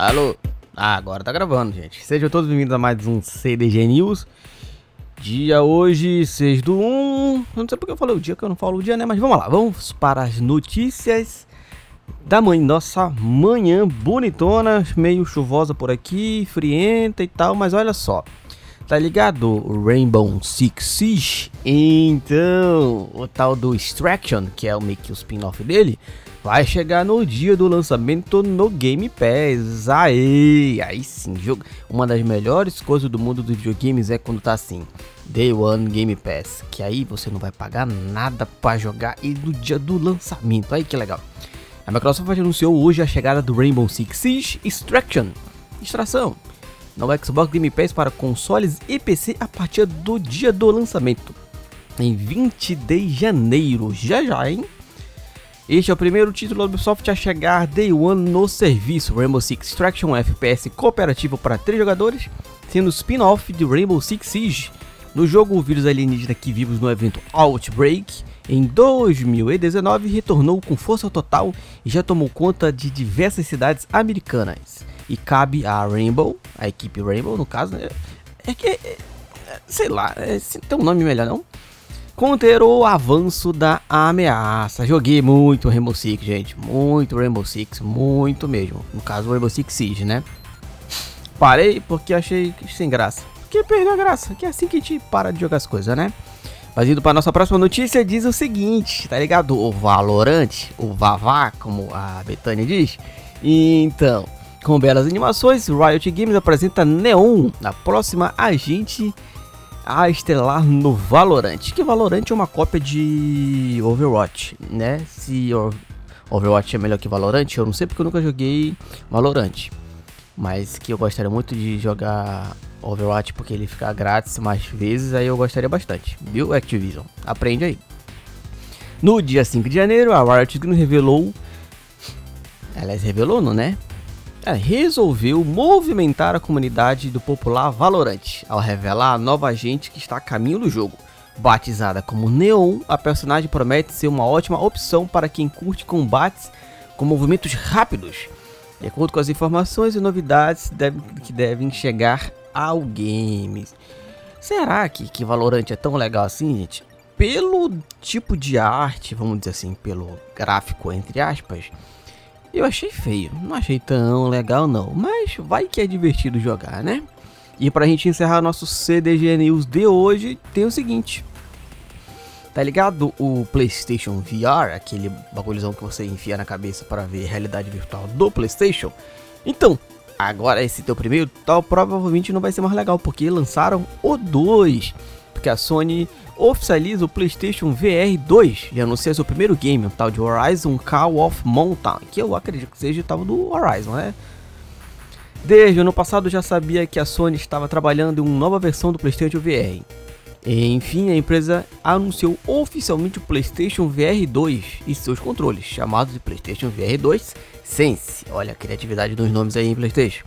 Alô? Ah, agora tá gravando, gente. Sejam todos bem-vindos a mais um CDG News. Dia hoje, 6 do 1. Eu não sei porque eu falei o dia, que eu não falo o dia, né? Mas vamos lá, vamos para as notícias da manhã. Nossa manhã bonitona, meio chuvosa por aqui, frienta e tal, mas olha só. Tá ligado? Rainbow Six Siege. Então, o tal do Extraction, que é o meio que o spin-off dele, vai chegar no dia do lançamento no Game Pass. Aí, aí sim, jogo. Uma das melhores coisas do mundo dos videogames é quando tá assim, Day One Game Pass, que aí você não vai pagar nada para jogar e no dia do lançamento. Aí que legal. A Microsoft anunciou hoje a chegada do Rainbow Six Siege Extraction. Extração no Xbox Game Pass para consoles e PC a partir do dia do lançamento, em 20 de janeiro. Já já, hein? Este é o primeiro título da Ubisoft a chegar Day One no serviço Rainbow Six Extraction FPS cooperativo para 3 jogadores, sendo spin-off de Rainbow Six Siege. No jogo, o vírus alienígena que vimos no evento Outbreak em 2019 retornou com força total e já tomou conta de diversas cidades americanas e cabe a Rainbow, a equipe Rainbow no caso, né? É que, é, sei lá, é, tem um nome melhor não? Conter o avanço da ameaça. Joguei muito Rainbow Six, gente. Muito Rainbow Six, muito mesmo. No caso, Rainbow Six Siege, né? Parei porque achei sem graça. Porque perdeu a graça. Que é assim que a gente para de jogar as coisas, né? Mas indo para nossa próxima notícia, diz o seguinte, tá ligado? O Valorante, o Vavá, como a Betânia diz. Então, com belas animações, Riot Games apresenta Neon, a próxima agente a estelar no Valorant. Que Valorant é uma cópia de Overwatch, né? Se Overwatch é melhor que Valorant, eu não sei porque eu nunca joguei Valorant. Mas que eu gostaria muito de jogar Overwatch porque ele fica grátis mais vezes, aí eu gostaria bastante. Viu, Activision? Aprende aí. No dia 5 de janeiro, a Riot Games revelou. Aliás, revelou, não, né? É, resolveu movimentar a comunidade do popular Valorant ao revelar a nova agente que está a caminho do jogo. Batizada como Neon, a personagem promete ser uma ótima opção para quem curte combates com movimentos rápidos. De acordo com as informações e novidades deve, que devem chegar ao game. Será que, que Valorant é tão legal assim, gente? Pelo tipo de arte, vamos dizer assim, pelo gráfico, entre aspas, eu achei feio, não achei tão legal não, mas vai que é divertido jogar, né? E pra gente encerrar nosso CDG News de hoje, tem o seguinte. Tá ligado o PlayStation VR, aquele bagulhozão que você enfia na cabeça para ver realidade virtual do PlayStation? Então, agora esse teu primeiro tal provavelmente não vai ser mais legal, porque lançaram o 2. Porque a Sony oficializa o PlayStation VR 2 e anuncia seu primeiro game, o tal de Horizon Call of Mountain, que eu acredito que seja o tal do Horizon, né? Desde o ano passado já sabia que a Sony estava trabalhando em uma nova versão do PlayStation VR. Enfim, a empresa anunciou oficialmente o PlayStation VR 2 e seus controles, chamados de PlayStation VR 2 Sense. Olha a criatividade dos nomes aí em PlayStation.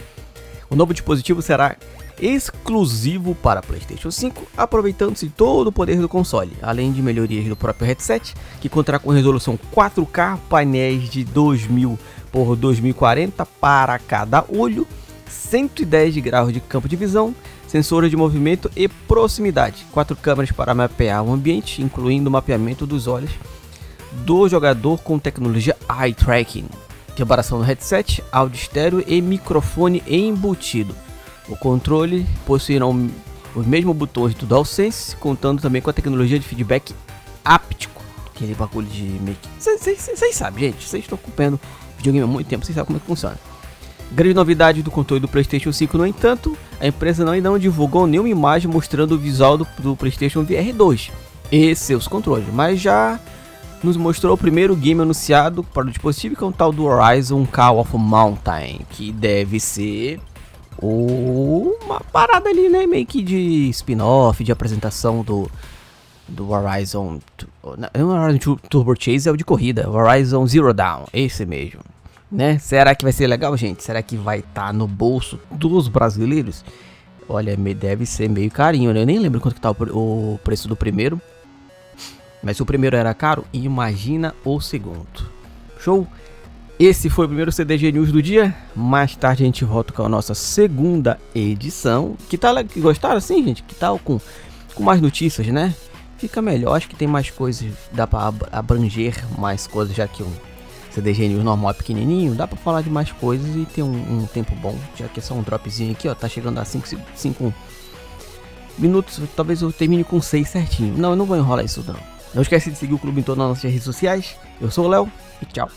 O novo dispositivo será exclusivo para PlayStation 5, aproveitando-se todo o poder do console, além de melhorias do próprio headset, que contará com resolução 4K, painéis de 2000 por 2040 para cada olho, 110 graus de campo de visão, sensores de movimento e proximidade, quatro câmeras para mapear o ambiente, incluindo o mapeamento dos olhos do jogador com tecnologia eye tracking, reparação no headset, áudio estéreo e microfone embutido o controle possuirá os mesmos botões do DualSense, contando também com a tecnologia de feedback áptico. Aquele bagulho de meio que. Vocês sabem, gente. Vocês estão acompanhando videogame há muito tempo, vocês sabem como é que funciona. Grande novidade do controle do PlayStation 5, no entanto, a empresa não, ainda não divulgou nenhuma imagem mostrando o visual do, do PlayStation VR 2 e seus controles, mas já nos mostrou o primeiro game anunciado para o dispositivo, que é o tal do Horizon Call of Mountain, que deve ser uma parada ali, né? Meio que de spin-off, de apresentação do, do Horizon. Não, o Horizon Turbo Chase é o de corrida, o Horizon Zero Dawn, esse mesmo. Né? Será que vai ser legal, gente? Será que vai estar tá no bolso dos brasileiros? Olha, deve ser meio carinho, né? Eu nem lembro quanto que tá o preço do primeiro. Mas se o primeiro era caro, imagina o segundo. Show? Esse foi o primeiro CDG News do dia. Mais tarde a gente volta com a nossa segunda edição. Que tal? Gostaram assim, gente? Que tal com, com mais notícias, né? Fica melhor, acho que tem mais coisas, dá para abranger mais coisas, já que um CDG News normal é pequenininho, dá para falar de mais coisas e ter um, um, tempo bom, já que é só um dropzinho aqui, ó, tá chegando a 5 minutos, talvez eu termine com 6 certinho. Não, eu não vou enrolar isso não. Não esquece de seguir o clube em todas as nossas redes sociais. Eu sou o Léo e tchau.